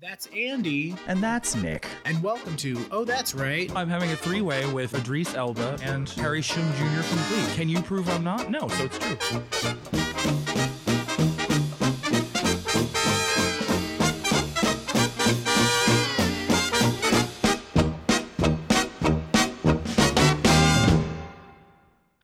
That's Andy, And that's Nick. and welcome to Oh, That's Right. I'm having a three way with Idris Elba and Harry Shum Jr. complete. Can you prove I'm not? No, so it's true.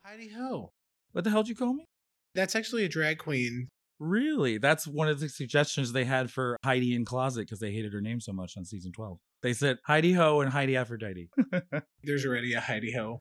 Heidi Ho. What the hell did you call me? That's actually a drag queen. Really? That's one of the suggestions they had for Heidi N Closet because they hated her name so much on season 12. They said Heidi Ho and Heidi Aphrodite. There's already a Heidi Ho.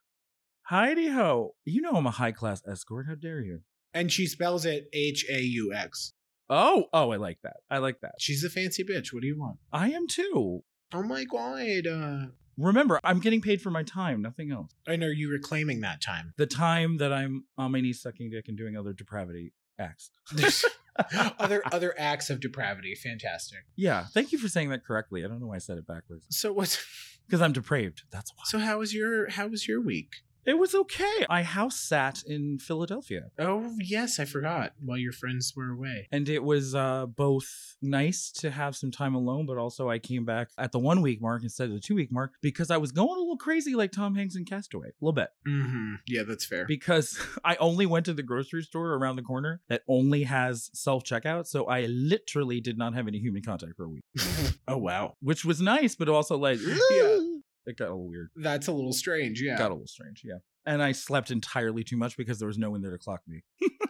Heidi Ho. You know I'm a high class escort. How dare you? And she spells it H A U X. Oh, oh, I like that. I like that. She's a fancy bitch. What do you want? I am too. Oh my god. Uh, Remember, I'm getting paid for my time, nothing else. and are you reclaiming that time? The time that I'm on my knees sucking dick and doing other depravity acts. other other acts of depravity. Fantastic. Yeah, thank you for saying that correctly. I don't know why I said it backwards. So what's Because I'm depraved. That's why. so how was your how was your week? It was okay. I house sat in Philadelphia. Oh yes, I forgot. While your friends were away. And it was uh, both nice to have some time alone, but also I came back at the one week mark instead of the two week mark because I was going a little crazy like Tom Hanks in Castaway. A little bit. Mm-hmm. Yeah, that's fair. Because I only went to the grocery store around the corner that only has self checkout. So I literally did not have any human contact for a week, oh wow. which was nice, but also like, Yeah. It got a little weird. That's a little strange, yeah. Got a little strange. Yeah. And I slept entirely too much because there was no one there to clock me.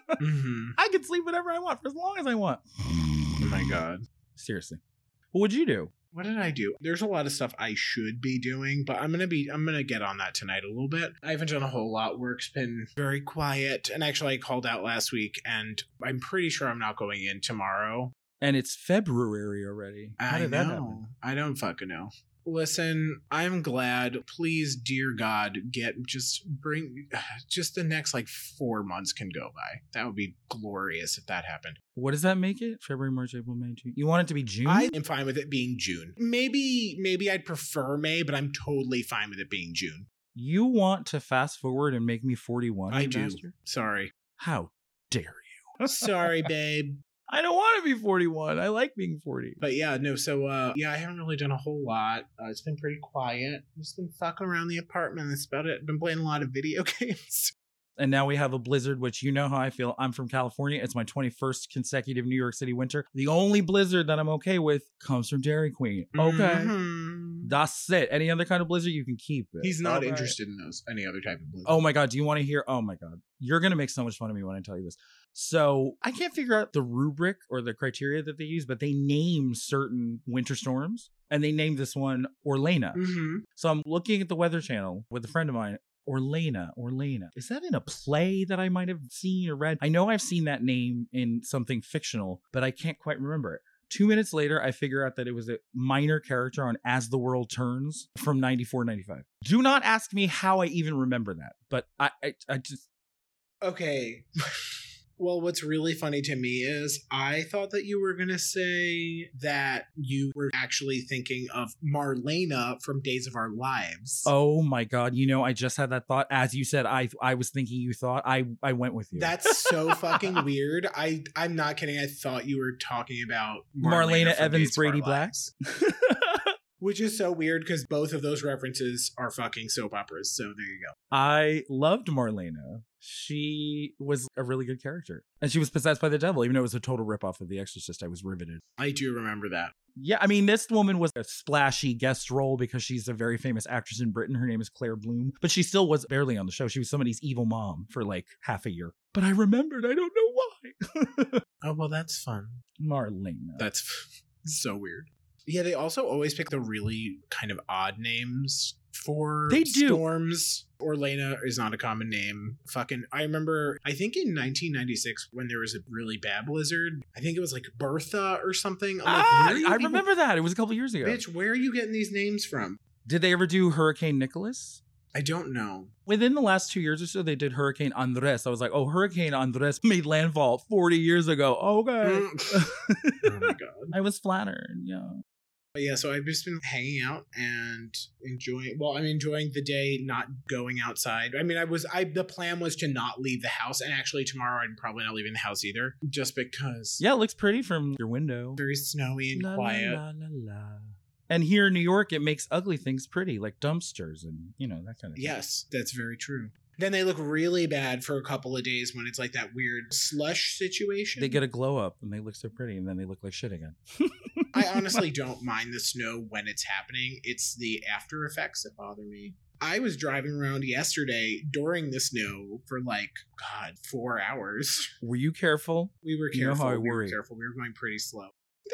hmm I could sleep whenever I want for as long as I want. Oh my god. Seriously. What would you do? What did I do? There's a lot of stuff I should be doing, but I'm gonna be I'm gonna get on that tonight a little bit. I haven't done a whole lot. Work's been very quiet. And actually I called out last week and I'm pretty sure I'm not going in tomorrow. And it's February already. How I did know. that happen? I don't fucking know. Listen, I'm glad. Please, dear God, get just bring just the next like four months can go by. That would be glorious if that happened. What does that make it? February, March, April, May, June. You want it to be June? I am fine with it being June. Maybe, maybe I'd prefer May, but I'm totally fine with it being June. you want to fast forward and make me 41? I do. bastard? Sorry. How dare you? Sorry, babe. I don't want to be 41. I like being 40. But yeah, no, so uh yeah, I haven't really done a whole lot. Uh, it's been pretty quiet. Just been fucking around the apartment. That's about it. Been playing a lot of video games. And now we have a blizzard, which you know how I feel. I'm from California. It's my 21st consecutive New York City winter. The only blizzard that I'm okay with comes from Dairy Queen. Okay. Mhm. That's it. Any other kind of blizzard, you can keep it. He's not Okay. interested in those any other type of blue. Oh my god, do you want to hear? Oh my god. You're going to make so much fun of me when I tell you this. So, I can't figure out the rubric or the criteria that they use, but they name certain winter storms and they named this one Orlena. hmm So, I'm looking at the Weather Channel with a friend of mine. Orlena, Orlena. Is that in a play that I might have seen or read? I know I've seen that name in something fictional, but I can't quite remember it. Two minutes later, I figure out that it was a minor character on As the World Turns from 94, 95. Do not ask me how I even remember that, but I, I, I just, Okay. well, what's really funny to me is I thought that you were gonna say that you were actually thinking of Marlena from Days of Our Lives. oh my God, you know, I just had that thought. As you said, I, I was thinking you thought, I, I went with you. That's so fucking weird. I I'm not kidding. I thought you were talking about Marlena from Evans, Days Brady Black? Which is so weird because both of those references are fucking soap operas. So there you go. I loved Marlena. She was a really good character. And she was possessed by the devil, even though it was a total ripoff of The Exorcist. I was riveted. I do remember that. Yeah, I mean, this woman was a splashy guest role because she's a very famous actress in Britain. Her name is Claire Bloom, but she still was barely on the show. She was somebody's evil mom for like half a year. But I remembered, I don't know why. Oh well, that's fun. Marlena. That's so weird. Yeah, they also always pick the really kind of odd names for They do. storms. Orlena is not a common name. Fucking, I remember. I think in 1996 when there was a really bad blizzard. I think it was like Bertha or something. I'm ah, you I people- remember that. It was a couple years ago. Bitch, where are you getting these names from? Did they ever do Hurricane Nicholas? I don't know. Within the last two years or so, they did Hurricane Andres. I was like, oh, Hurricane Andres made landfall 40 years ago. Okay. Mm. oh my god. I was flattered. Yeah. But yeah, so I've just been hanging out and enjoying. Well, I'm enjoying the day, not going outside. I mean, I was. I the plan was to not leave the house, and actually tomorrow I'm probably not leaving the house either, just because. Yeah, it looks pretty from your window. Very snowy and La, quiet. la, la. And here in New York, it makes ugly things pretty, like dumpsters and you know that kind of thing. Yes, that's very true. Then they look really bad for a couple of days when it's like that weird slush situation. They get a glow up and they look so pretty, and then they look like shit again. I honestly don't mind the snow when it's happening. It's the after effects that bother me. I was driving around yesterday during the snow for like God four hours. Were you careful? We were careful. You know how I we were worry. careful. We were going pretty slow.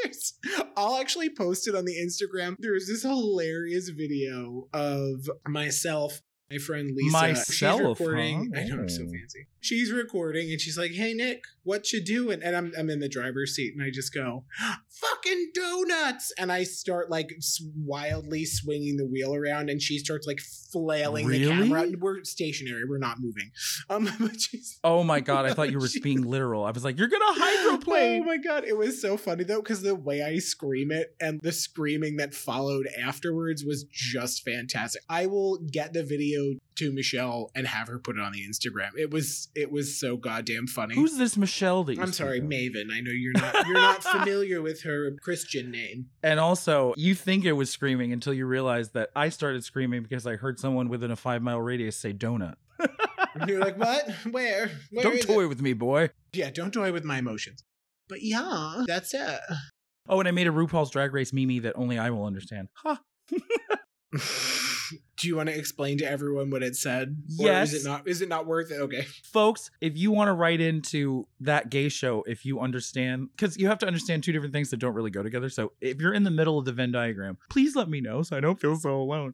There's, I'll actually post it on the Instagram. There's this hilarious video of myself, my friend Lisa. Myself, she's recording. huh? I know I'm so Oh. fancy. She's recording and she's like, "Hey Nick, what you doing?" And I'm I'm in the driver's seat and I just go, "Fucking donuts!" And I start like wildly swinging the wheel around, and she starts like flailing the Really? camera. We're stationary. We're not moving. Um, but she's Oh my god, I thought you were being literal. I was like, you're gonna hydroplane. Oh my god, it was so funny though because the way I scream it and the screaming that followed afterwards was just fantastic. I will get the video to Michelle and have her put it on the Instagram. It was it was so goddamn funny. Who's this Michelle that you I'm sorry? Maven. I know you're not you're not familiar with her Christian name. And also, you think it was screaming until you realize that I started screaming because I heard someone within a five mile radius say donut. You're like, what? Where? Where Don't toy it?" with me, boy. Yeah, don't toy with my emotions. But yeah, that's it. Oh, and I made a RuPaul's Drag Race Mimi that only I will understand. Ha! Do you want to explain to everyone what it said? Or Yes. is it not is it not worth it? Okay. Folks, if you want to write into that gay show, if you understand, because you have to understand two different things that don't really go together. So if you're in the middle of the Venn diagram, please let me know so I don't feel so alone.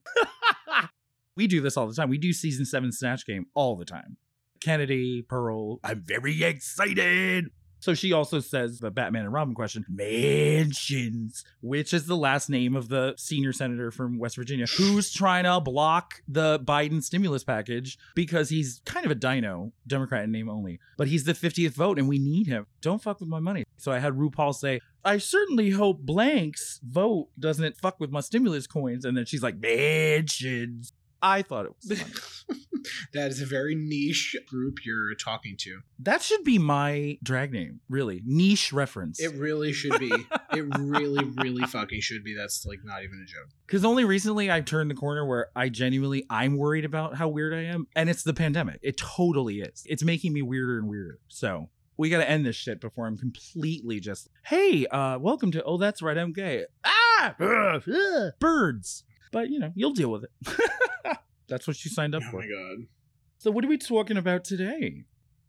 we do this all the time. We do season seven Snatch Game all the time. Kennedy, Pearl, I'm very excited. So she also says the Batman and Robin question, Mansions, which is the last name of the senior senator from West Virginia who's trying to block the Biden stimulus package because he's kind of a dino, Democrat in name only, but he's the 50th vote and we need him. Don't fuck with my money. So I had RuPaul say, I certainly hope Blank's vote doesn't fuck with my stimulus coins. And then she's like, Mansions. I thought it was funny. that is a very niche group you're talking to. that should be my drag name, really. Niche reference. It really should be. it really, really fucking should be. That's like not even a joke. Because only recently I've turned the corner where I genuinely I'm worried about how weird I am, and it's the pandemic. It totally is. It's making me weirder and weirder. So we got to end this shit before I'm completely just. Hey, uh, welcome to. Oh, that's right, I'm gay. Ah, ugh, ugh, birds. But you know, you'll deal with it. that's what you signed up Oh for. Oh my god. So, what are we talking about today?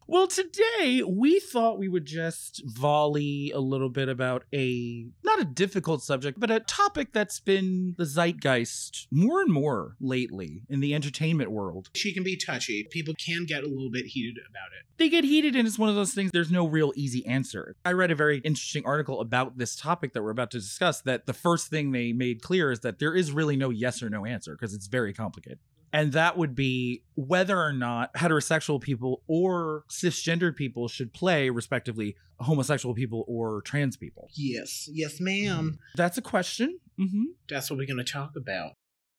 Well, today we thought we would just volley a little bit about a not a difficult subject, but a topic that's been the zeitgeist more and more lately in the entertainment world. She can be touchy. People can get a little bit heated about it. They get heated, and it's one of those things, there's no real easy answer. I read a very interesting article about this topic that we're about to discuss. That the first thing they made clear is that there is really no yes or no answer because it's very complicated. And that would be whether or not heterosexual people or cisgendered people should play, respectively, homosexual people or trans people. Yes. Yes, ma'am. That's a question. hmm That's what we're going to talk about.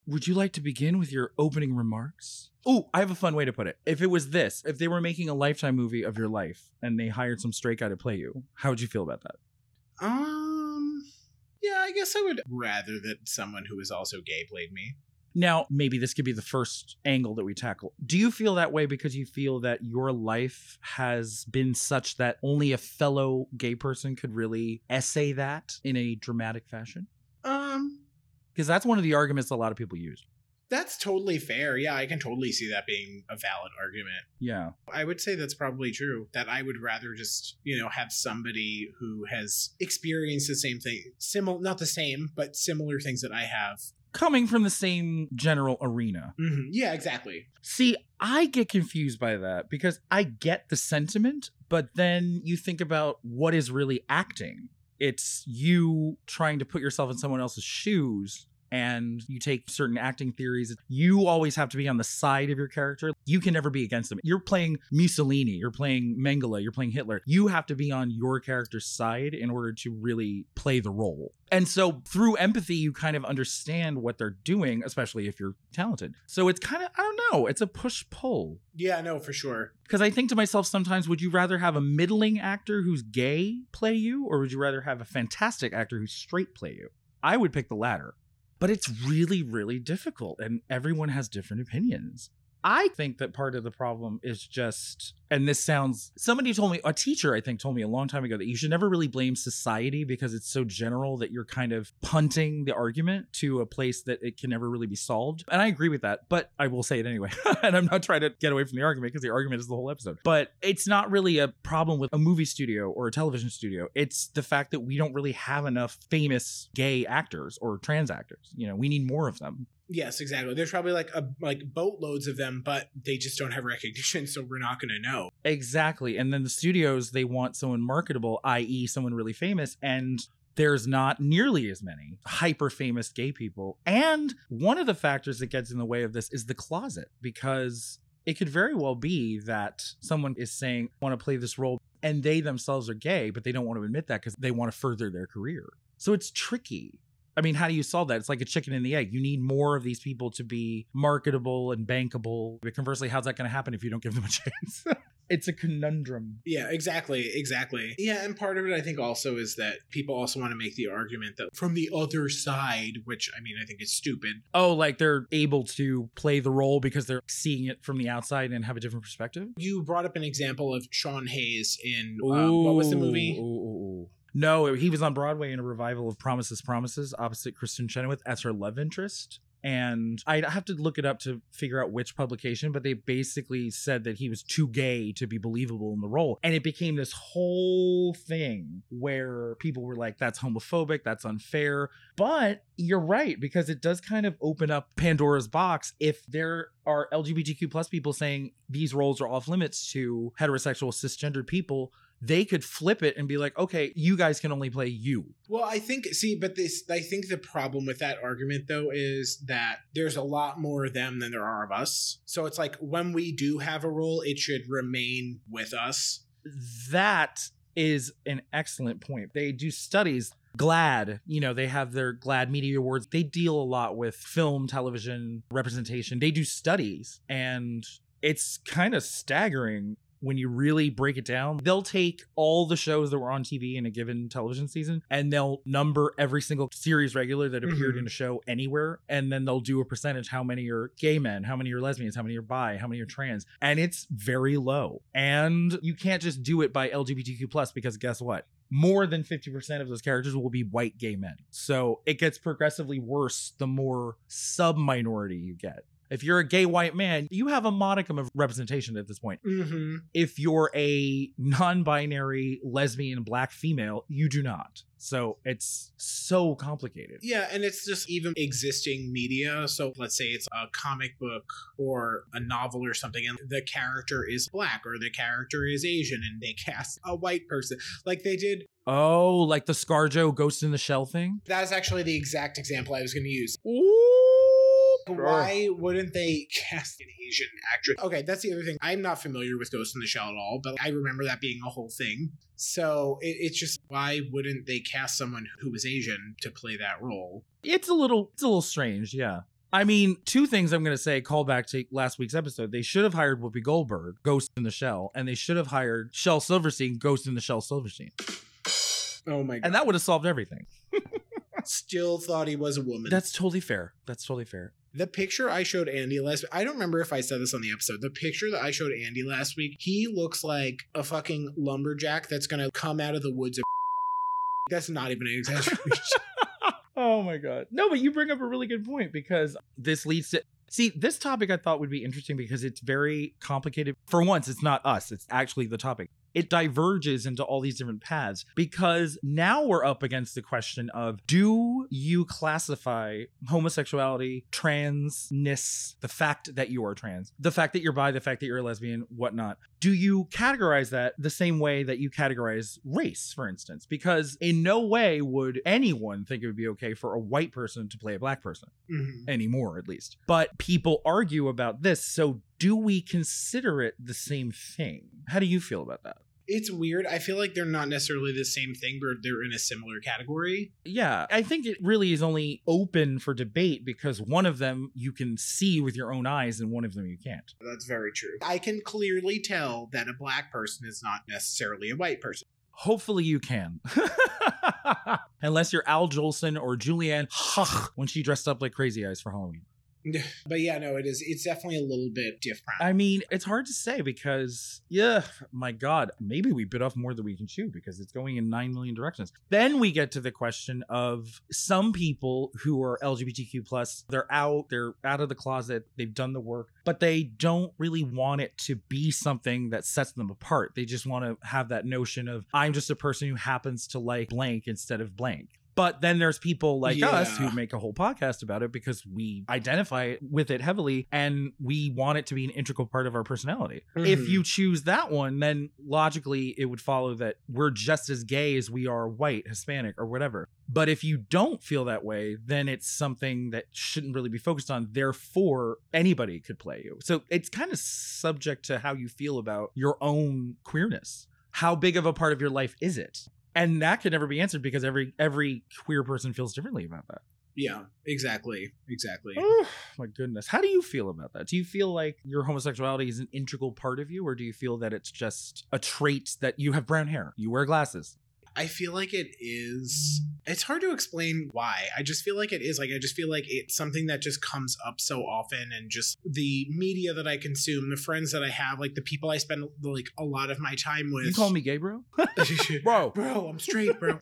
Would you like to begin with your opening remarks? Oh, I have a fun way to put it. If it was this, if they were making a lifetime movie of your life and they hired some straight guy to play you, how would you feel about that? Um. Yeah, I guess I would rather that someone who is also gay played me. Now, maybe this could be the first angle that we tackle. Do you feel that way because you feel that your life has been such that only a fellow gay person could really essay that in a dramatic fashion? Um. Because that's one of the arguments a lot of people use. That's totally fair. Yeah, I can totally see that being a valid argument. Yeah. I would say that's probably true. That I would rather just, you know, have somebody who has experienced the same thing, similar, not the same, but similar things that I have. Coming from the same general arena. Mhm. Yeah, exactly. See, I get confused by that because I get the sentiment, but then you think about what is really acting. It's you trying to put yourself in someone else's shoes and you take certain acting theories. You always have to be on the side of your character. You can never be against them. You're playing Mussolini, you're playing Mengele, you're playing Hitler. You have to be on your character's side in order to really play the role. And so through empathy, you kind of understand what they're doing, especially if you're talented. So it's kind of, I don't know, it's a push pull. Yeah, no, for sure. Because I think to myself sometimes, would you rather have a middling actor who's gay play you, or would you rather have a fantastic actor who's straight play you? I would pick the latter. But it's really, really difficult, and everyone has different opinions. I think that part of the problem is just, and this sounds, somebody told me, a teacher I think told me a long time ago that you should never really blame society because it's so general that you're kind of punting the argument to a place that it can never really be solved. And I agree with that, but I will say it anyway. and I'm not trying to get away from the argument because the argument is the whole episode. But it's not really a problem with a movie studio or a television studio. It's the fact that we don't really have enough famous gay actors or trans actors. You know, we need more of them. Yes, exactly. There's probably like a like boatloads of them, but they just don't have recognition, so we're not going to know. Exactly. And then the studios they want someone marketable, i.e., someone really famous, and there's not nearly as many hyper famous gay people. And one of the factors that gets in the way of this is the closet because it could very well be that someone is saying, I want to play this role, and they themselves are gay, but they don't want to admit that because they want to further their career. So it's tricky. I mean, how do you solve that? It's like a chicken and the egg. You need more of these people to be marketable and bankable. But conversely, how's that going to happen if you don't give them a chance? it's a conundrum. Yeah, exactly, exactly. Yeah, and part of it I think also is that people also want to make the argument that from the other side, which I mean I think is stupid. Oh, like they're able to play the role because they're seeing it from the outside and have a different perspective? You brought up an example of Sean Hayes in uh, what was the movie? Ooh, ooh, ooh. No, he was on Broadway in a revival of Promises, Promises, opposite Kristin Chenoweth as her love interest. And I'd have to look it up to figure out which publication, but they basically said that he was too gay to be believable in the role. And it became this whole thing where people were like, that's homophobic, that's unfair. But you're right, because it does kind of open up Pandora's box if there are LGBTQ plus people saying these roles are off limits to heterosexual cisgendered people they could flip it and be like, okay, you guys can only play you. Well, I think see, but this I think the problem with that argument though is that there's a lot more of them than there are of us. So it's like when we do have a role, it should remain with us. That is an excellent point. They do studies GLAAD, you know, they have their GLAAD Media Awards. They deal a lot with film, television representation. They do studies and it's kind of staggering when you really break it down, they'll take all the shows that were on TV in a given television season and they'll number every single series regular that appeared Mhm. in a show anywhere. And then they'll do a percentage how many are gay men, how many are lesbians, how many are bi, how many are trans. And it's very low. And you can't just do it by LGBTQ plus because guess what? More than 50% of those characters will be white gay men. So it gets progressively worse the more sub minority you get. If you're a gay white man, you have a modicum of representation at this point Mm-hmm. if you're a non-binary lesbian black female you do not so it's so complicated Yeah, and it's just even existing media. So let's say it's a comic book or a novel or something, and the character is black or the character is Asian, and they cast a white person. Like they did. oh like the scarjo ghost in the shell thing That's actually the exact example I was going to use. Ooh, Why wouldn't they cast an Asian actress? Okay, that's the other thing. I'm not familiar with Ghost in the Shell at all, but I remember that being a whole thing. So it, it's just why wouldn't they cast someone who was Asian to play that role? it's a little it's a little strange yeah I mean, two things I'm going to say call back to last week's episode. They should have hired Whoopi Goldberg, Ghost in the Shell, and they should have hired Shel Silverstein, Ghost in the Shell Silverstein. Oh my god! And that would have solved everything. Still thought he was a woman. That's totally fair. That's totally fair. The picture I showed Andy last I don't remember if I said this on the episode. The picture that I showed Andy last week, he looks like a fucking lumberjack that's gonna come out of the woods That's not even an exaggeration. oh my god. No, but you bring up a really good point because this leads to See, this topic I thought would be interesting because it's very complicated. For once, it's not us, it's actually the topic. It diverges into all these different paths because now we're up against the question of do you classify homosexuality, transness, the fact that you are trans, the fact that you're bi, the fact that you're a lesbian, whatnot, do you categorize that the same way that you categorize race, for instance? Because in no way would anyone think it would be okay for a white person to play a black person Mhm. anymore, at least. But people argue about this. So do we consider it the same thing? How do you feel about that? It's weird. I feel like they're not necessarily the same thing, but they're in a similar category. Yeah, I think it really is only open for debate because one of them you can see with your own eyes and one of them you can't. That's very true. I can clearly tell that a black person is not necessarily a white person. Hopefully you can. Unless you're Al Jolson or Julianne Hough when she dressed up like Crazy Eyes for Halloween. But yeah, no, it is. It's definitely a little bit different. I mean, it's hard to say because, yeah, my God, maybe we bit off more than we can chew because it's going in 9 million directions. Then we get to the question of some people who are LGBTQ, plus, they're out, they're out of the closet, they've done the work, but they don't really want it to be something that sets them apart. They just want to have that notion of, I'm just a person who happens to like blank instead of blank. But then there's people like us who make a whole podcast about it because we identify with it heavily and we want it to be an integral part of our personality. If Mhm. you choose that one, then logically it would follow that we're just as gay as we are white, Hispanic, or whatever. But if you don't feel that way, then it's something that shouldn't really be focused on. Therefore, anybody could play you. So it's kind of subject to how you feel about your own queerness. How big of a part of your life is it? And that could never be answered because every every queer person feels differently about that. yeah, exactly, exactly. Oh, my goodness. How do you feel about that? Do you feel like your homosexuality is an integral part of you, or do you feel that it's just a trait that you have brown hair, you wear glasses? I feel like it is. It's hard to explain why. I just feel like it is. Like I just feel like it's something that just comes up so often, and just the media that I consume, the friends that I have, like the people I spend like a lot of my time with. You call me gay, bro? bro, bro, I'm straight, bro.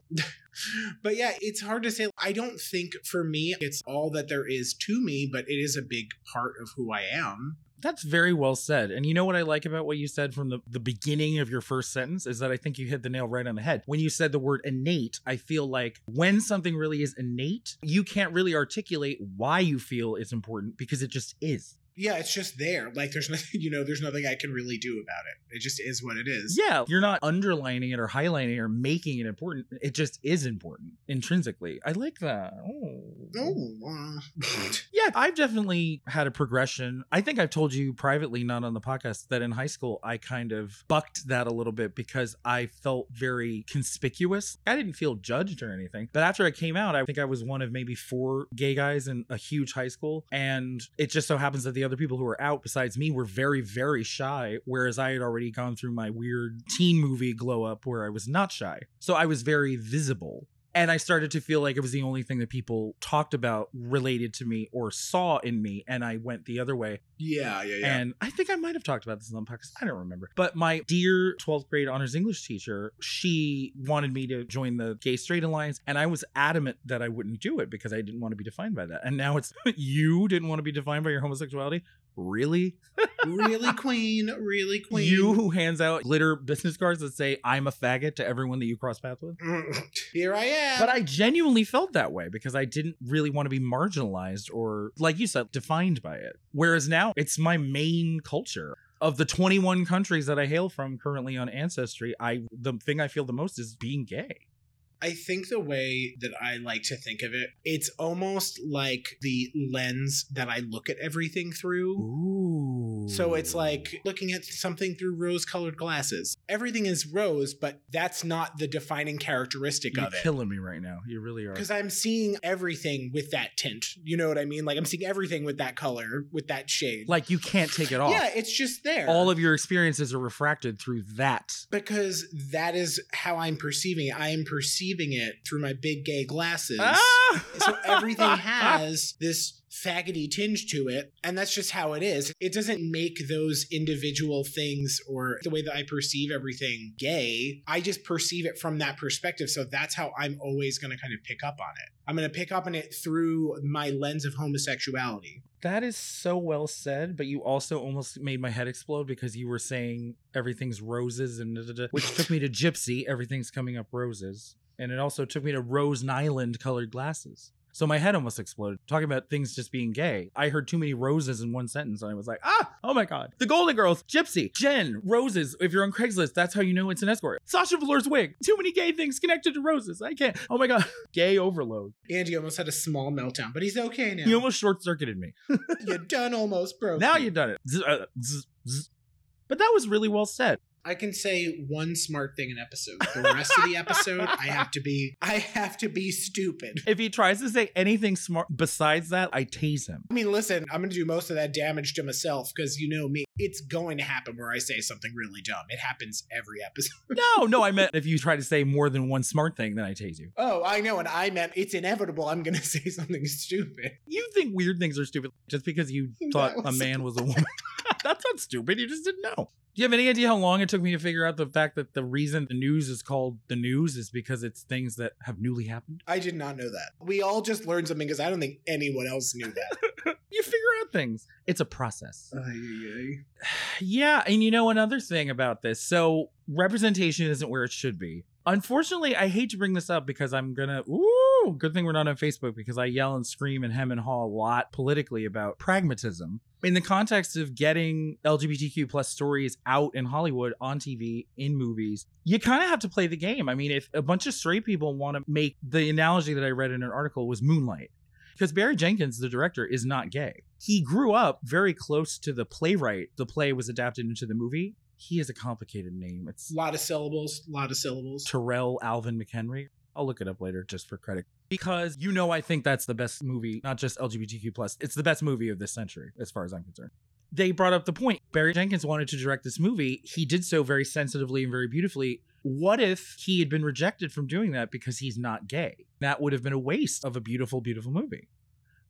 but yeah, it's hard to say. I don't think for me it's all that there is to me, but it is a big part of who I am. That's very well said. And you know what I like about what you said from the, the beginning of your first sentence is that I think you hit the nail right on the head. When you said the word innate, I feel like when something really is innate, you can't really articulate why you feel it's important because it just is. Yeah, it's just there. Like there's nothing, you know, there's nothing I can really do about it. It just is what it is. Yeah, you're not underlining it or highlighting it or making it important. It just is important intrinsically. I like that. Oh. Oh, uh, Yeah, I've definitely had a progression. I think I've told you privately, not on the podcast, that in high school I kind of bucked that a little bit because I felt very conspicuous. I didn't feel judged or anything. But after I came out, I think I was one of maybe four gay guys in a huge high school. And it just so happens that the other people who were out besides me were very, very shy, whereas I had already gone through my weird teen movie glow up where I was not shy. So I was very visible. And I started to feel like it was the only thing that people talked about related to me or saw in me. And I went the other way. yeah, yeah, yeah. And I think I might have talked about this on the podcast. I don't remember. But my dear 12th grade honors English teacher, she wanted me to join the Gay Straight Alliance. And I was adamant that I wouldn't do it because I didn't want to be defined by that. And now it's you didn't want to be defined by your homosexuality? Really? really, queen, really, queen. You who hands out glitter business cards that say, I'm a faggot to everyone that you cross paths with? Here I am. But I genuinely felt that way because I didn't really want to be marginalized or, like you said, defined by it. Whereas now it's my main culture. Of the 21 countries that I hail from currently on Ancestry, I the thing I feel the most is being gay. I think the way that I like to think of it, it's almost like the lens that I look at everything through. Ooh. So it's like looking at something through rose colored glasses. Everything is rose, but that's not the defining characteristic You're of it. killing me right now. You really are. Because I'm seeing everything with that tint. You know what I mean? Like I'm seeing everything with that color, with that shade. Like you can't take it off. yeah, it's just there. All of your experiences are refracted through that. because that is how I'm perceiving it. I am perceiving it through my big gay glasses. Ah! So everything has this faggoty tinge to it, and that's just how it is. It doesn't make those individual things or the way that I perceive everything gay. I just perceive it from that perspective. So that's how I'm always going to kind of pick up on it. I'm going to pick up on it through my lens of homosexuality. That is so well said, but you also almost made my head explode because you were saying everything's roses and da, da, da, which took me to gypsy, everything's coming up roses. And it also took me to Rose Nylund colored glasses. So my head almost exploded. Talking about things just being gay. I heard too many roses in one sentence and I was like, ah, oh my God. The Golden Girls, Gypsy, Jen, Roses. If you're on Craigslist, that's how you know it's an escort. Sasha Velour's wig. Too many gay things connected to roses. I can't. Oh my God. Gay overload. Andy almost had a small meltdown, but he's okay now. You almost short circuited me. You're done almost, bro. now you've done it. Uh. But that was really well said. I can say one smart thing an episode. The rest of the episode, I have to be I have to be stupid. If he tries to say anything smart besides that, I tase him. I mean, listen, I'm gonna do most of that damage to myself because you know me. It's going to happen where I say something really dumb. It happens every episode. No, no, I meant if you try to say more than one smart thing, then I tase you. Oh, I know, and I meant it's inevitable. I'm gonna say something stupid. You think weird things are stupid just because you thought a man was a woman. That's not stupid. You just didn't know. Do you have any idea how long it took me to figure out the fact that the reason the news is called the news is because it's things that have newly happened? I did not know that. We all just learned something because I don't think anyone else knew that. You figure out things. It's a process. Yeah, and you know another thing about this. So representation isn't where it should be. Unfortunately, I hate to bring this up because I'm gonna. Ooh, good thing we're not on Facebook because I yell and scream and hem and haw a lot politically about pragmatism in the context of getting LGBTQ plus stories out in Hollywood on TV in movies. You kind of have to play the game. I mean, if a bunch of straight people want to make the analogy that I read in an article was Moonlight because Barry Jenkins, the director, is not gay. He grew up very close to the playwright. The play was adapted into the movie. He has a complicated name. It's A lot of syllables, a lot of syllables. Tarell Alvin McHenry. I'll look it up later just for credit. Because you know I think that's the best movie, not just LGBTQ plus. It's the best movie of this century, as far as I'm concerned. They brought up the point. Barry Jenkins wanted to direct this movie. He did so very sensitively and very beautifully. What if he had been rejected from doing that because he's not gay? That would have been a waste of a beautiful, beautiful movie.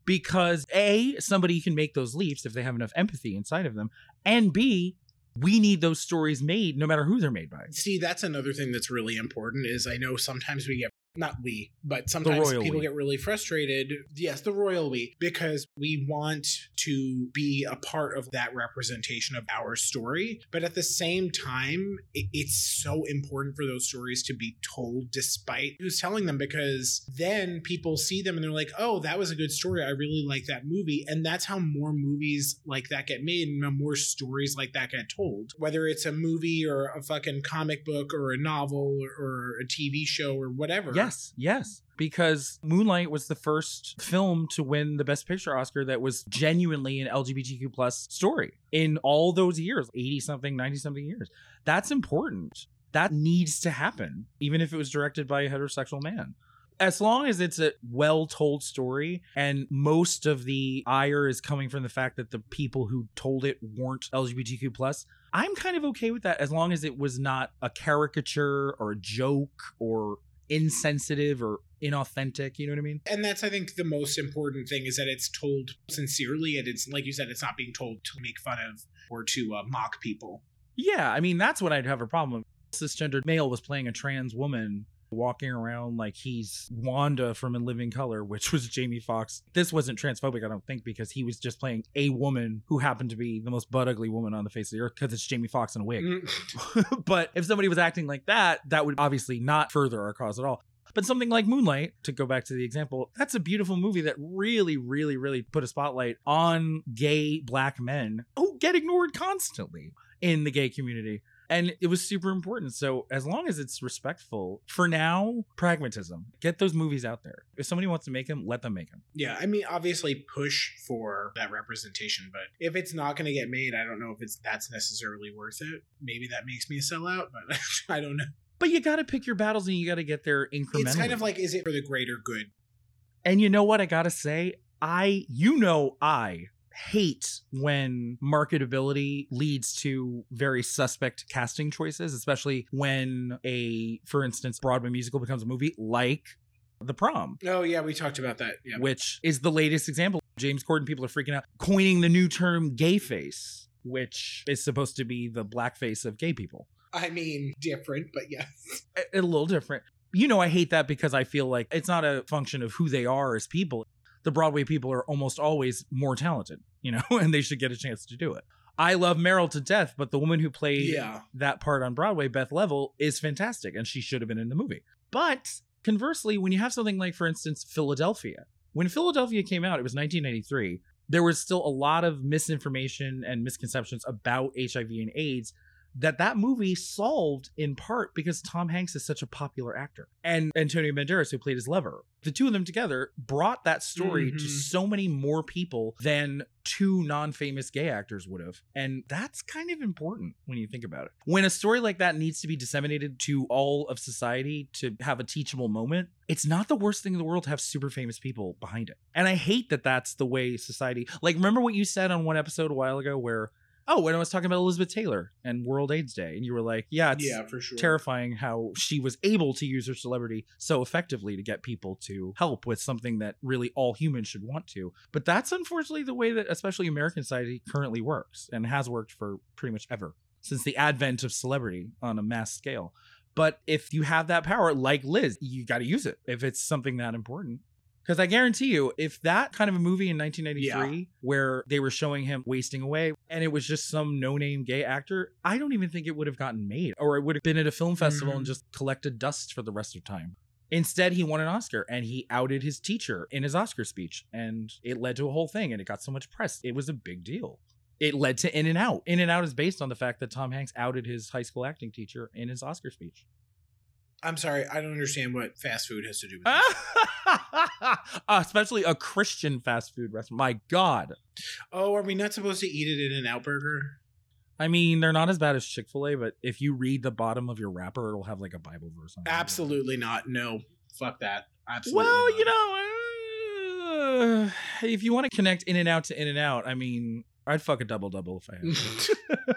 Because A, somebody can make those leaps if they have enough empathy inside of them. And B, we need those stories made no matter who they're made by. See, that's another thing that's really important is I know sometimes we get not we, but sometimes people we. get really frustrated. Yes, the royal we, because we want to be a part of that representation of our story. But at the same time, it, it's so important for those stories to be told despite who's telling them, because then people see them and they're like, oh, that was a good story. I really like that movie. And that's how more movies like that get made and more stories like that get told. Whether it's a movie or a fucking comic book or a novel or, or a TV show or whatever. Yes, yes. Because Moonlight was the first film to win the Best Picture Oscar that was genuinely an LGBTQ plus story in all those years, 80 something, 90 something years. That's important. That needs to happen, even if it was directed by a heterosexual man. As long as it's a well told story and most of the ire is coming from the fact that the people who told it weren't LGBTQ plus, I'm kind of okay with that as long as it was not a caricature or a joke or insensitive or inauthentic. You know what I mean? And that's, I think, the most important thing is that it's told sincerely. And it's, like you said, it's not being told to make fun of or to uh, mock people. Yeah, I mean that's what I'd have a problem with. Cisgendered male was playing a trans woman walking around like he's Wanda from In Living Color, which was Jamie Foxx. This wasn't transphobic, I don't think, because he was just playing a woman who happened to be the most butt ugly woman on the face of the earth because it's Jamie Foxx in a wig. Mm. but if somebody was acting like that, that would obviously not further our cause at all. But something like Moonlight, to go back to the example, that's a beautiful movie that really, really, really put a spotlight on gay black men who get ignored constantly in the gay community. And it was super important. So, as long as it's respectful, for now, pragmatism. Get those movies out there. If somebody wants to make them, let them make them. Yeah, I mean, obviously push for that representation, but if it's not going to get made, I don't know if it's that's necessarily worth it. Maybe that makes me a sellout, but I don't know. But you got to pick your battles and you got to get there incrementally. It's kind of like, is it for the greater good? And you know what I gotta say? I, you know, I hate when marketability leads to very suspect casting choices, especially when a, for instance, Broadway musical becomes a movie like The Prom, Oh yeah, we talked about that. Yeah, which is the latest example. James Corden, people are freaking out, coining the new term gay face, which is supposed to be the blackface of gay people. I mean, different, but yes. a, a little different. You know, I hate that because I feel like it's not a function of who they are as people. The Broadway people are almost always more talented, you know, and they should get a chance to do it. I love Meryl to death, but the woman who played Yeah. that part on Broadway, Beth Leavel, is fantastic and she should have been in the movie. But conversely, when you have something like, for instance, Philadelphia, when Philadelphia came out, it was 1993. There was still a lot of misinformation and misconceptions about HIV and AIDS that that movie solved in part because Tom Hanks is such a popular actor and Antonio Banderas who played his lover. The two of them together brought that story to Mhm. so many more people than two non-famous gay actors would have. And that's kind of important when you think about it. When a story like that needs to be disseminated to all of society to have a teachable moment, it's not the worst thing in the world to have super famous people behind it. And I hate that that's the way society like remember what you said on one episode a while ago where oh, when I was talking about Elizabeth Taylor and World AIDS Day, and you were like, yeah, it's yeah, for sure. terrifying how she was able to use her celebrity so effectively to get people to help with something that really all humans should want to. But that's unfortunately the way that especially American society currently works and has worked for pretty much ever since the advent of celebrity on a mass scale. But if you have that power, like Liz, you got to use it if it's something that important. Because I guarantee you, if that kind of a movie in 1993 where they were showing him wasting away and it was just some no name gay actor, I don't even think it would have gotten made or it would have been at a film festival and Mhm. just collected dust for the rest of time. Instead, he won an Oscar and he outed his teacher in his Oscar speech, and it led to a whole thing and it got so much press. It was a big deal. It led to In and Out. In and Out is based on the fact that Tom Hanks outed his high school acting teacher in his Oscar speech. I'm sorry, I don't understand what fast food has to do with this. Uh, Especially a Christian fast food restaurant. My God. oh, are we not supposed to eat it in an out burger? I mean, they're not as bad as Chick fil A, but if you read the bottom of your wrapper, it'll have like a Bible verse on it. Absolutely not. No. Fuck that. Absolutely. Well, not. you know, uh, if you want to connect In and Out to In and Out, I mean, I'd fuck a double double if I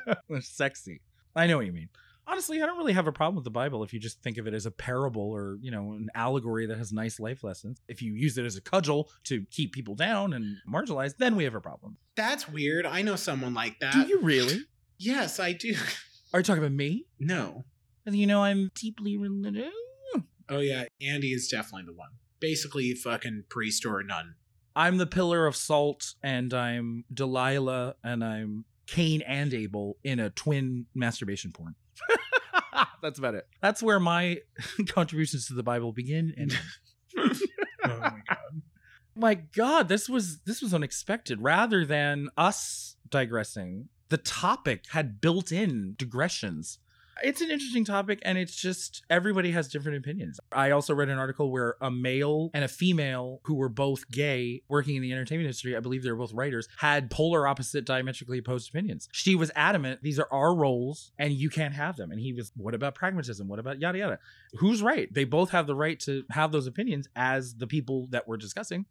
had. Sexy. I know what you mean. Honestly, I don't really have a problem with the Bible if you just think of it as a parable or, you know, an allegory that has nice life lessons. If you use it as a cudgel to keep people down and marginalized, then we have a problem. That's weird. I know someone like that. Do you really? Yes, I do. Are you talking about me? no. And you know I'm deeply religious. Oh yeah, Andy is definitely the one. Basically, fucking priest or nun. I'm the pillar of salt, and I'm Delilah, and I'm Cain and Abel in a twin masturbation porn. That's about it. That's where my contributions to the Bible begin. And Oh my god. my God, this was this was unexpected. Rather than us digressing, the topic had built-in digressions. It's an interesting topic, and it's just everybody has different opinions. I also read an article where a male and a female who were both gay working in the entertainment industry, I believe they were both writers, had polar opposite, diametrically opposed opinions. She was adamant, these are our roles, and you can't have them. And he was, what about pragmatism? What about yada yada? Who's right? They both have the right to have those opinions as the people that we're discussing.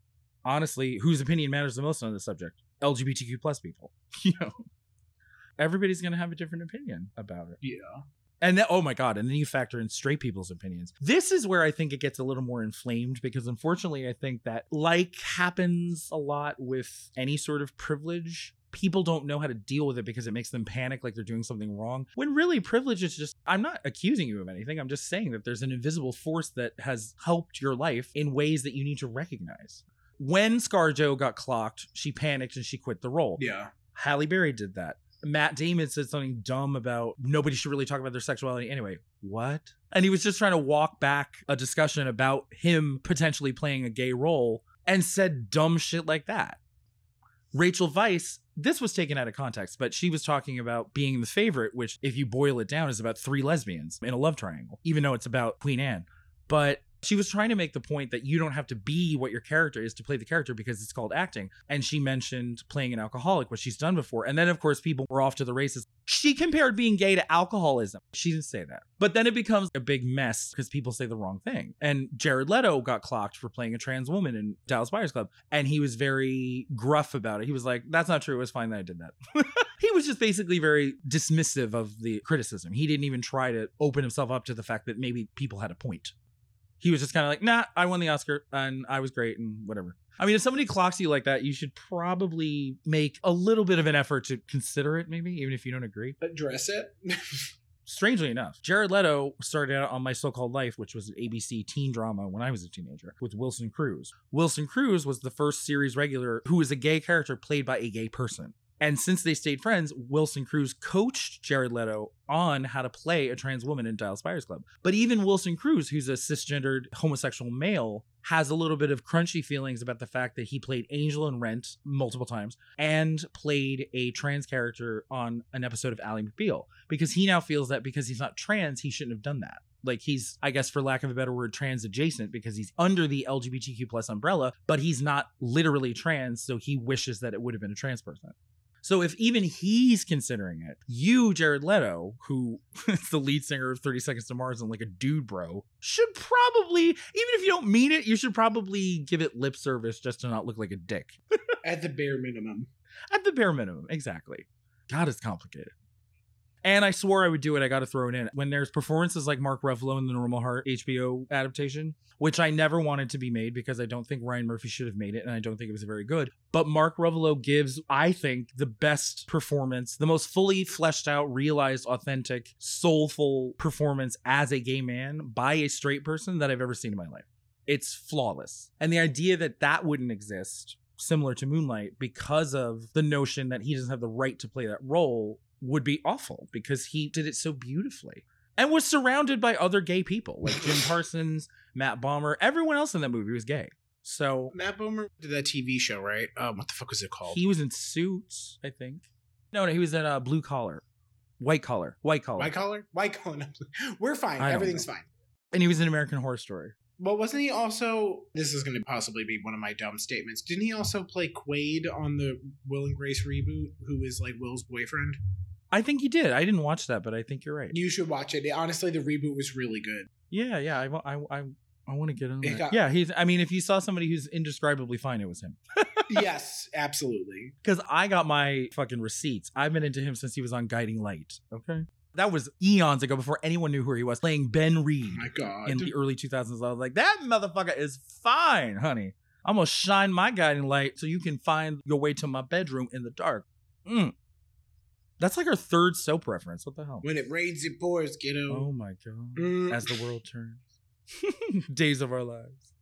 Honestly, whose opinion matters the most on this subject? LGBTQ plus people. You know, everybody's going to have a different opinion about it. Yeah. And then, oh my God. And then you factor in straight people's opinions. This is where I think it gets a little more inflamed because unfortunately, I think that, like happens a lot with any sort of privilege, people don't know how to deal with it because it makes them panic like they're doing something wrong. When really, privilege is just, I'm not accusing you of anything. I'm just saying that there's an invisible force that has helped your life in ways that you need to recognize. When Scar ScarJo got clocked, she panicked and she quit the role. Yeah. Halle Berry did that. Matt Damon said something dumb about nobody should really talk about their sexuality anyway. What? And he was just trying to walk back a discussion about him potentially playing a gay role and said dumb shit like that. Rachel Weisz, this was taken out of context, but she was talking about being the favorite, which, if you boil it down, is about three lesbians in a love triangle, even though it's about Queen Anne. But she was trying to make the point that you don't have to be what your character is to play the character because it's called acting. And she mentioned playing an alcoholic, which she's done before. And then, of course, people were off to the races. She compared being gay to alcoholism. She didn't say that. But then it becomes a big mess because people say the wrong thing. And Jared Leto got clocked for playing a trans woman in Dallas Buyers Club. And he was very gruff about it. He was like, that's not true. It was fine that I did that. he was just basically very dismissive of the criticism. He didn't even try to open himself up to the fact that maybe people had a point he was just kind of like, nah, I won the Oscar and I was great and whatever. I mean, if somebody clocks you like that, you should probably make a little bit of an effort to consider it, maybe, even if you don't agree. Address it. strangely enough, Jared Leto started out on My So Called Life, which was an ABC teen drama when I was a teenager, with Wilson Cruz. Wilson Cruz was the first series regular who was a gay character played by a gay person. And since they stayed friends, Wilson Cruz coached Jared Leto on how to play a trans woman in Dallas Buyers Club. But even Wilson Cruz, who's a cisgendered homosexual male, has a little bit of crunchy feelings about the fact that he played Angel in Rent multiple times and played a trans character on an episode of Ally McBeal because he now feels that because he's not trans, he shouldn't have done that. Like he's, I guess, for lack of a better word, trans adjacent because he's under the LGBTQ plus umbrella, but he's not literally trans. So he wishes that it would have been a trans person. So if even he's considering it, you, Jared Leto, who is the lead singer of 30 Seconds to Mars and like a dude bro, should probably, even if you don't mean it, you should probably give it lip service just to not look like a dick. At the bare minimum. At the bare minimum, exactly. God, it's complicated. And I swore I would do it. I got to throw it in. When there's performances like Mark Ruffalo in the Normal Heart HBO adaptation, which I never wanted to be made because I don't think Ryan Murphy should have made it and I don't think it was very good. But Mark Ruffalo gives, I think, the best performance, the most fully fleshed out, realized, authentic, soulful performance as a gay man by a straight person that I've ever seen in my life. It's flawless. And the idea that that wouldn't exist similar to Moonlight because of the notion that he doesn't have the right to play that role would be awful because he did it so beautifully and was surrounded by other gay people like Jim Parsons, Matt Bomer, everyone else in that movie was gay. So Matt Bomer did that TV show, right? Um, what the fuck was it called? he was in Suits, I think. No, no, he was in uh, Blue Collar, White Collar, White Collar, White collar, white collar. We're fine. I Everything's fine. and he was in American Horror Story. Well, wasn't he also? This is going to possibly be one of my dumb statements. Didn't he also play Quaid on the Will and Grace reboot? Who is like Will's boyfriend? I think you did. I didn't watch that, but I think you're right. You should watch it. Honestly, the reboot was really good. Yeah, yeah. I, I, I, I want to get that. got- yeah, he's. I mean, if you saw somebody who's indescribably fine, it was him. yes, absolutely. Because I got my fucking receipts. I've been into him since he was on Guiding Light. Okay. That was eons ago before anyone knew who he was, playing Ben Reade Oh my god. in the early 2000s. I was like, that motherfucker is fine, honey. I'm going to shine my guiding light so you can find your way to my bedroom in the dark. Mm. That's like our third soap reference. What the hell? when it rains, it pours, Oh my God. Mm. As the world turns. Days of Our Lives.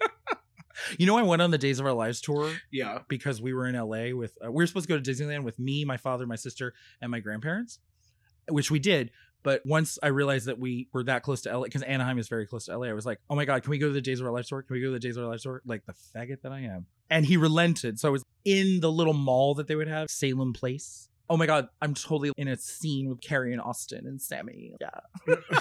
you know, I went on the Days of Our Lives tour yeah. because we were in LA with uh, we were supposed to go to Disneyland with me, my father, my sister, and my grandparents, which we did. But once I realized that we were that close to LA, because Anaheim is very close to LA, I was like, "Oh my god, can we go to the Days of Our Lives tour? Can we go to the Days of Our Lives tour?" Like the faggot that I am. And he relented, so I was in the little mall that they would have, Salem Place. Oh my god, I'm totally in a scene with Carrie and Austin and Sammy. Yeah.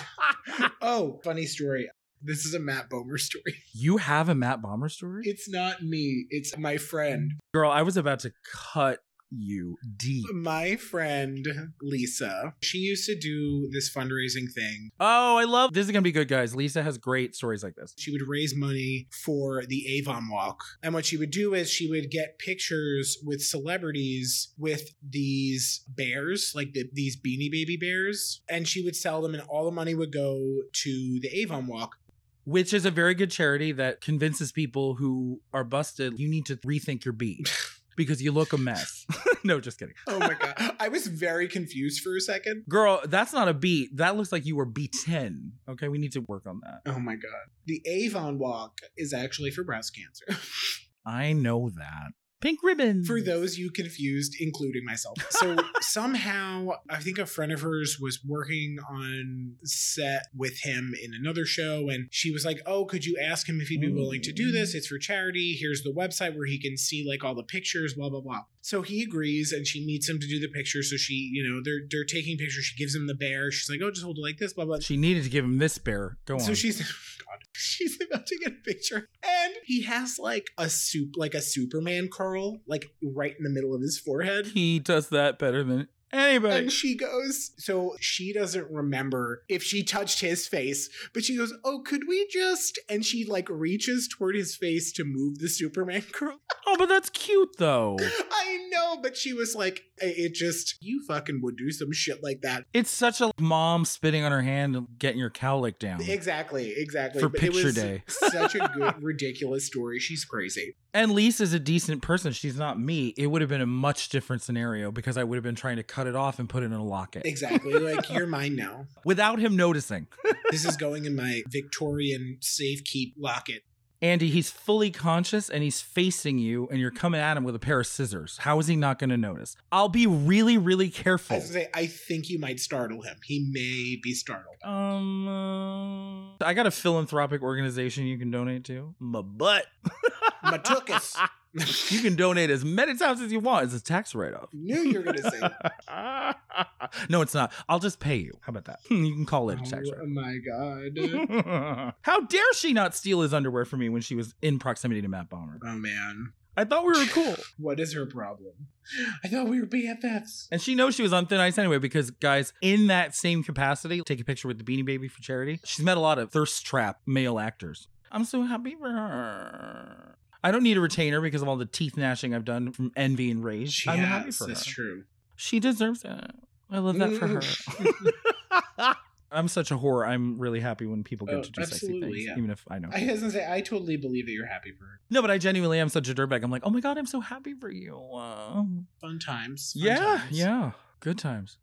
Oh, funny story. This is a Matt Bomer story. you have a Matt Bomer story, It's not me. It's my friend. girl. I was about to cut you deep. My friend Lisa. She used to do this fundraising thing. Oh, I love this is gonna be good, guys. Lisa has great stories like this. She would raise money for the Avon Walk. And what she would do is she would get pictures with celebrities with these bears, like the, these beanie baby bears, and she would sell them, and all the money would go to the Avon Walk. Which is a very good charity that convinces people who are busted you need to rethink your beat because you look a mess. no, just kidding. Oh my God. I was very confused for a second. Girl, that's not a beat. That looks like you were B10. Okay, we need to work on that. Oh my God. The Avon Walk is actually for breast cancer. I know that. Pink ribbon. for those you confused, including myself. So somehow, I think a friend of hers was working on set with him in another show, and she was like, "Oh, could you ask him if he'd be willing to do mm. this? It's for charity. Here's the website where he can see like all the pictures, blah blah blah." So he agrees, and she meets him to do the picture. So she, you know, they're they're taking pictures. She gives him the bear. She's like, "Oh, just hold it like this, blah blah." She needed to give him this bear. Go on. So she's God, she's about to get a picture, and he has like a soup, like a Superman like right in the middle of his forehead. he does that better than anybody. And she goes, so she doesn't remember if she touched his face, but she goes, Oh, could we just? And she like reaches toward his face to move the Superman curl. oh, but that's cute though. I know, but she was like, it just, you fucking would do some shit like that. It's such a mom spitting on her hand and getting your cowlick down. Exactly, exactly. For But it picture was day. such a good, ridiculous story. She's crazy. And Lisa's a decent person. She's not me. It would have been a much different scenario because I would have been trying to cut it off and put it in a locket Exactly. Like, you're mine now. without him noticing. This is going in my Victorian safe keep locket. Andy, he's fully conscious and he's facing you, and you're coming at him with a pair of scissors. How is he not going to notice? I'll be really, really I careful. was say, I think you might startle him. He may be startled. Um, uh, I got a philanthropic organization you can donate to. My butt. Matukas. you can donate as many times as you want. It's a tax write-off. Knew you were gonna say. that. no, it's not. I'll just pay you. How about that? You can call it a tax write off. Oh my god. How dare she not steal his underwear from me when she was in proximity to Matt Bomer? Oh man. I thought we were cool. What is her problem? I thought we were BFFs. And she knows she was on thin ice anyway because, guys, in that same capacity, take a picture with the Beanie Baby for charity. She's met a lot of thirst trap male actors. I'm so happy for her. I don't need a retainer because of all the teeth gnashing I've done from envy and rage. She I'm happy for her. That's true. She deserves it. I love that for her. I'm such a whore. I'm really happy when people get Oh, to do sexy things, yeah. even if I know. I was gonna say, I totally believe that you're happy for her. no, but I genuinely am such a dirtbag. I'm like, oh my god, I'm so happy for you. Uh, Fun times. fun yeah, times. yeah, good times.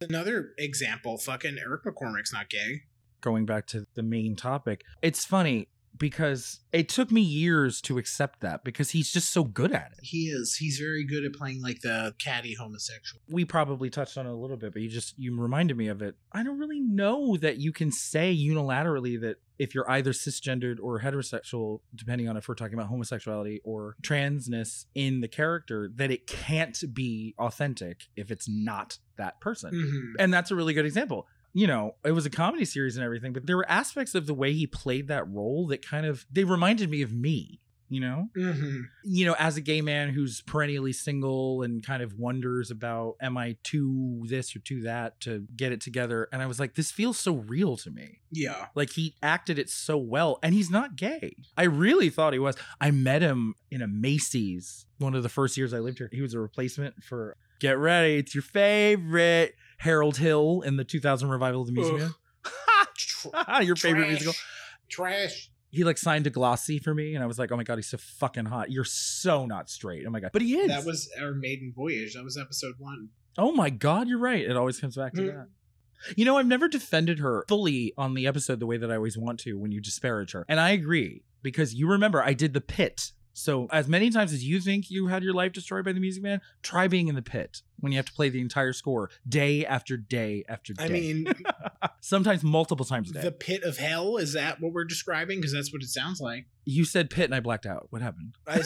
Another example, fucking Eric McCormack's not gay. going back to the main topic, it's funny because it took me years to accept that because he's just so good at it. He is. He's very good at playing like the catty homosexual. We probably touched on it a little bit, but you just you reminded me of it. I don't really know that you can say unilaterally that if you're either cisgendered or heterosexual, depending on if we're talking about homosexuality or transness in the character, that it can't be authentic if it's not that person. Mhm. And that's a really good example. You know, it was a comedy series and everything, but there were aspects of the way he played that role that kind of they reminded me of me, you know? Mhm. You know, as a gay man who's perennially single and kind of wonders about am I too this or too that to get it together? And I was like, this feels so real to me. Yeah. Like he acted it so well, and he's not gay. I really thought he was. I met him in a Macy's one of the first years I lived here. He was a replacement for Get Ready, it's your favorite Harold Hill in the 2000 revival of the Music Ugh. Man. your favorite musical. Trash. He like signed a glossy for me, and I was like, oh my god, he's so fucking hot. You're so not straight. Oh my god, but he is. That was our maiden voyage. That was episode one. Oh my god, you're right. It always comes back to Mm. that. You know, I've never defended her fully on the episode the way that I always want to when you disparage her. And I agree because you remember I did the pit. So, as many times as you think you had your life destroyed by the Music Man, try being in the pit when you have to play the entire score day after day after day. I mean, sometimes multiple times a day. the pit of hell. Is that what we're describing? Because that's what it sounds like. you said pit and I blacked out. What happened?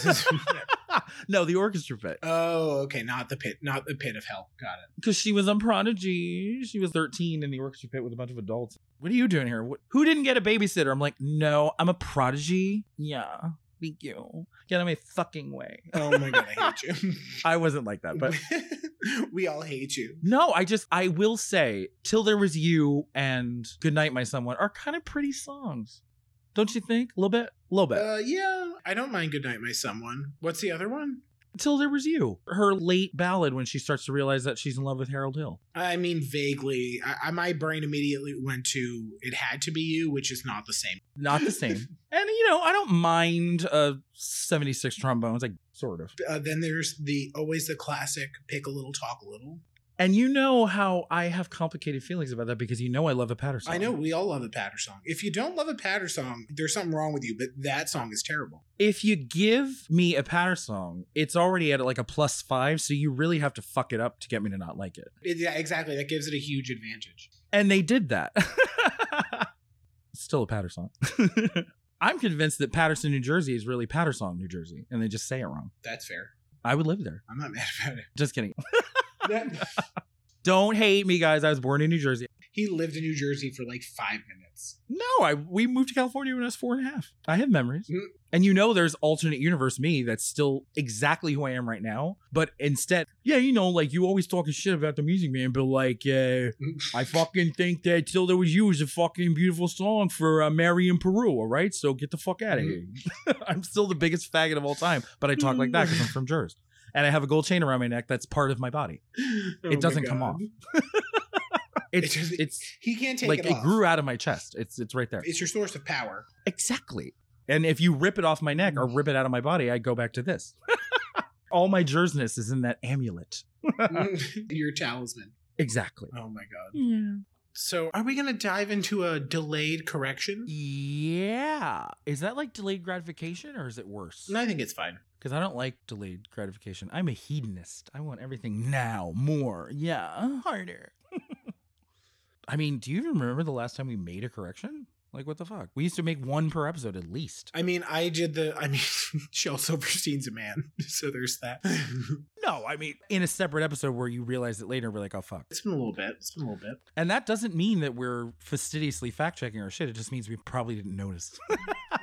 No, the orchestra pit. oh, okay. Not the pit. Not the pit of hell. Got it. Because she was on Prodigy. She was 13 in the orchestra pit with a bunch of adults. What are you doing here? What, who didn't get a babysitter? I'm like, no, I'm a Prodigy. Yeah, thank you. Get out of my fucking way. Oh my god, I hate you. I wasn't like that, but we all hate you. no, I just, I will say, Till There Was You and Goodnight, My Someone are kind of pretty songs. Don't you think? A little bit? A little bit. Uh, yeah, I don't mind Goodnight, My Someone. What's the other one? Till There Was You. Her late ballad when she starts to realize that she's in love with Harold Hill. I mean, vaguely. I, I, my brain immediately went to "It Had to Be You," which is not the same. Not the same. and, you know, I don't mind uh, 76 trombones, like, sort of. Uh, then there's the always the classic "Pick a Little, Talk a Little." And you know how I have complicated feelings about that because you know I love a Patter song. I know we all love a Patter song. If you don't love a Patter song, there's something wrong with you. But that song is terrible. If you give me a Patter song, it's already at like a plus five, so you really have to fuck it up to get me to not like it. It- yeah, exactly. That gives it a huge advantage. And they did that. Still a Patter song. I'm convinced that Paterson, New Jersey is really Pattersong, New Jersey, and they just say it wrong. That's fair. I would live there. I'm not mad about it. Just kidding. That- Don't hate me, guys. I was born in New Jersey. he lived in New Jersey for like five minutes. No, I we moved to California when I was four and a half. I have memories. Mm. And you know there's alternate universe me that's still exactly who I am right now. But instead, yeah, you know, like you always talking shit about the music man, but like uh I fucking think that Till There Was You is a fucking beautiful song for uh, Marian Paroo, all right? So get the fuck out of here. I'm still the biggest faggot of all time, but I talk like that because I'm from Jersey. And I have a gold chain around my neck that's part of my body. Oh it doesn't come off. It's doesn't- it's He can't take it. like it it grew out of my chest. It's it's right there. It's your source of power. Exactly. And if you rip it off my neck or mm. rip it out of my body, I go back to this. All my jerseness is in that amulet. your talisman. Exactly. Oh my god. Yeah. So, are we going to dive into a delayed correction? Yeah. Is that like delayed gratification or is it worse? No, I think it's fine. Because I don't like delayed gratification. I'm a hedonist. I want everything now, more, yeah, harder. I mean, do you even remember the last time we made a correction? Like, what the fuck? We used to make one per episode at least. I mean, I did the. I mean, Shel Silverstein's a man, so there's that. No, I mean, in a separate episode where you realize it later, we're like, oh, fuck. it's been a little bit. It's been a little bit. And that doesn't mean that we're fastidiously fact checking our shit. It just means we probably didn't notice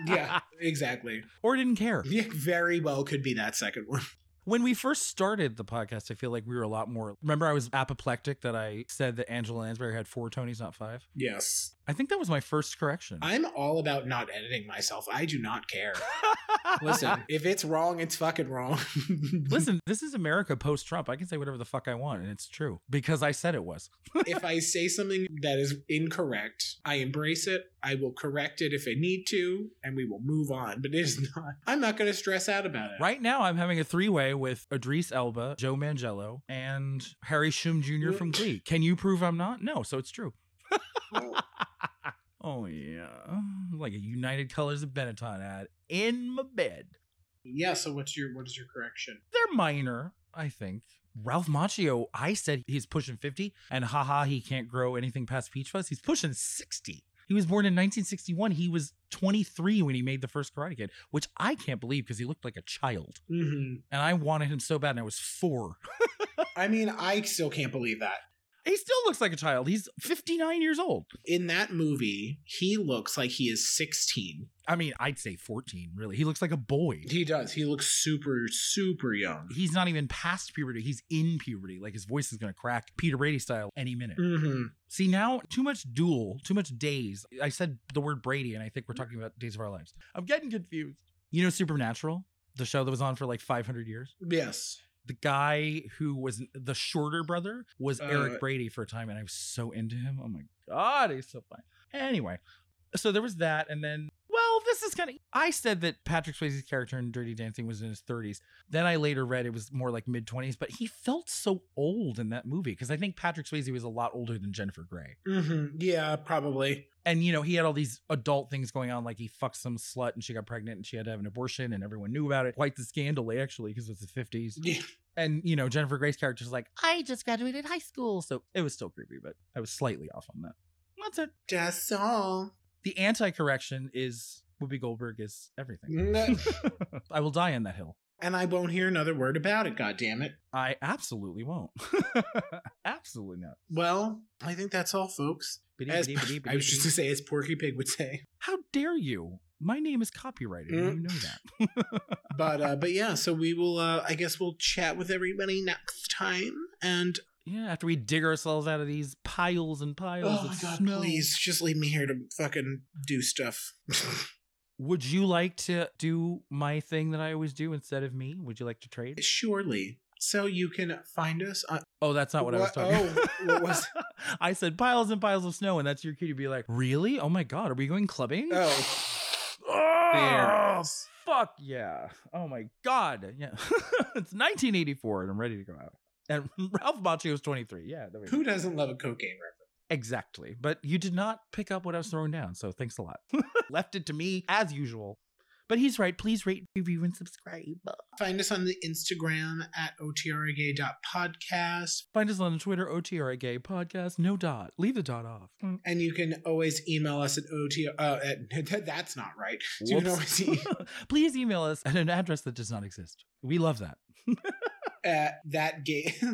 Yeah, exactly. or didn't care. Yeah, very well could be that second one. When we first started the podcast, I feel like we were a lot more. Remember, I was apoplectic that I said that Angela Lansbury had four Tonys, not five? Yes. I think that was my first correction. I'm all about not editing myself. I do not care. Listen, if it's wrong, it's fucking wrong. Listen, this is America post Trump. I can say whatever the fuck I want, and it's true because I said it was. if I say something that is incorrect, I embrace it. I will correct it if I need to, and we will move on. But it is not. I'm not going to stress out about it. Right now, I'm having a three way with Idris Elba, Joe Manganiello, and Harry Shum Jr. from Glee. Can you prove I'm not? No, so it's true. oh, yeah. Like a United Colors of Benetton ad in my bed. Yeah. So what's your what is your correction? They're minor, I think. Ralph Macchio, I said he's pushing 50, and haha, he can't grow anything past Peach Fuzz. He's pushing 60. He was born in 1961. He was 23 when he made the first Karate Kid, which I can't believe because he looked like a child. Mm-hmm. And I wanted him so bad, and I was four. I mean, I still can't believe that. He still looks like a child. He's 59 years old. In that movie, he looks like he is 16. I mean, I'd say 14, really. He looks like a boy. He does. He looks super, super young. He's not even past puberty. He's in puberty. Like his voice is going to crack Peter Brady style any minute. Mm-hmm. See, now too much duel, too much days. I said the word Brady, and I think we're talking about Days of Our Lives. I'm getting confused. You know, Supernatural, the show that was on for like 500 years? Yes. The guy who was the shorter brother was Uh, Eric Brady for a time, and I was so into him. Oh my God, he's so fine. Anyway, so there was that, and then. Well, this is kind of. I said that Patrick Swayze's character in Dirty Dancing was in his 30s. Then I later read it was more like mid 20s, but he felt so old in that movie because I think Patrick Swayze was a lot older than Jennifer Grey. Mm-hmm. Yeah, probably. And you know, he had all these adult things going on, like he fucked some slut and she got pregnant and she had to have an abortion, and everyone knew about it. Quite the scandal, actually, because it was the 50s. Yeah. And you know, Jennifer Grey's character is like, I just graduated high school, so it was still creepy, but I was slightly off on that. That's it. That's all. The anti-correction is Whoopi Goldberg is everything. Mm, I will die on that hill. and I won't hear another word about it, God damn it. I absolutely won't. absolutely not. Well, I think that's all, folks. As, I was just to say, as Porky Pig would say. How dare you? My name is copyrighted. and You know that. But uh, but yeah, so we will. Uh, I guess we'll chat with everybody next time. And yeah, after we dig ourselves out of these piles and piles oh of my god, snow. please just leave me here to fucking do stuff. Would you like to do my thing that I always do instead of me? Would you like to trade? Surely. So you can find us on. Oh, that's not what, I was What- talking oh, what was- I said piles and piles of snow, and that's your cue to be like, really? Oh my god, are we going clubbing? Oh, Oh, there. it is. fuck yeah. Oh my god. Yeah. it's 1984 and I'm ready to go out. And Ralph Macchio was 23. Yeah, there we go. Who doesn't love a cocaine reference? Exactly. But you did not pick up what I was throwing down, so thanks a lot. Left it to me as usual. But he's right. Please rate, review, and subscribe. Find us on the Instagram at otrgay.podcast. Find us on the Twitter, OTRA Gay Podcast. No dot. Leave the dot off. And you can always email us at OT. Uh, at, that's not right. So you can always e- Please email us at an address that does not exist. We love that. At that gay.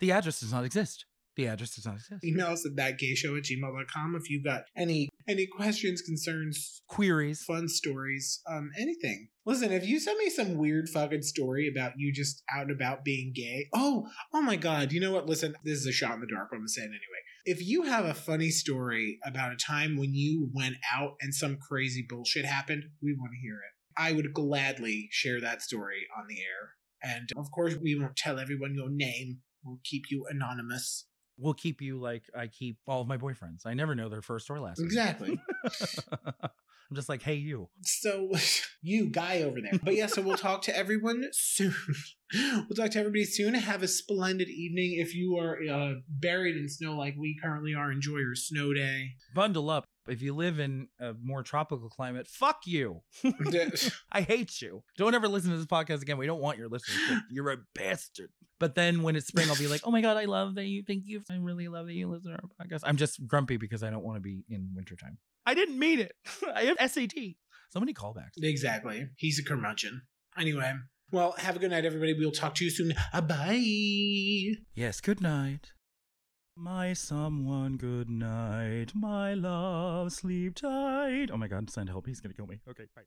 The address does not exist. The address does not exist. email us at thatgayshow at gmail.com if you've got any any questions, concerns, Queries. fun stories, um, anything. Listen, if you send me some weird fucking story about you just out and about being gay, oh, oh my god, you know what? Listen, this is a shot in the dark, but I'm gonna say it anyway. If you have a funny story about a time when you went out and some crazy bullshit happened, we want to hear it. I would gladly share that story on the air. And of course, we won't tell everyone your name. We'll keep you anonymous. We'll keep you like I keep all of my boyfriends. I never know their first or last. name. Exactly. I'm just like, hey, you. So, you guy over there. But yeah, so we'll talk to everyone soon. we'll talk to everybody soon. Have a splendid evening. If you are uh, buried in snow like we currently are, enjoy your snow day. Bundle up. If you live in a more tropical climate, fuck you. I hate you. Don't ever listen to this podcast again. We don't want your listenership. You're a bastard. But then when it's spring, I'll be like, oh my God, I love that you thank you. I really love that you listen to our podcast. I'm just grumpy because I don't want to be in wintertime. I didn't mean it. I have SAT. So many callbacks. exactly. He's a curmudgeon. Anyway, well, have a good night, everybody. We'll talk to you soon. Uh, bye. Yes, good night. My someone, good night. My love, sleep tight. Oh my god, send help. He's gonna kill me. Okay, bye.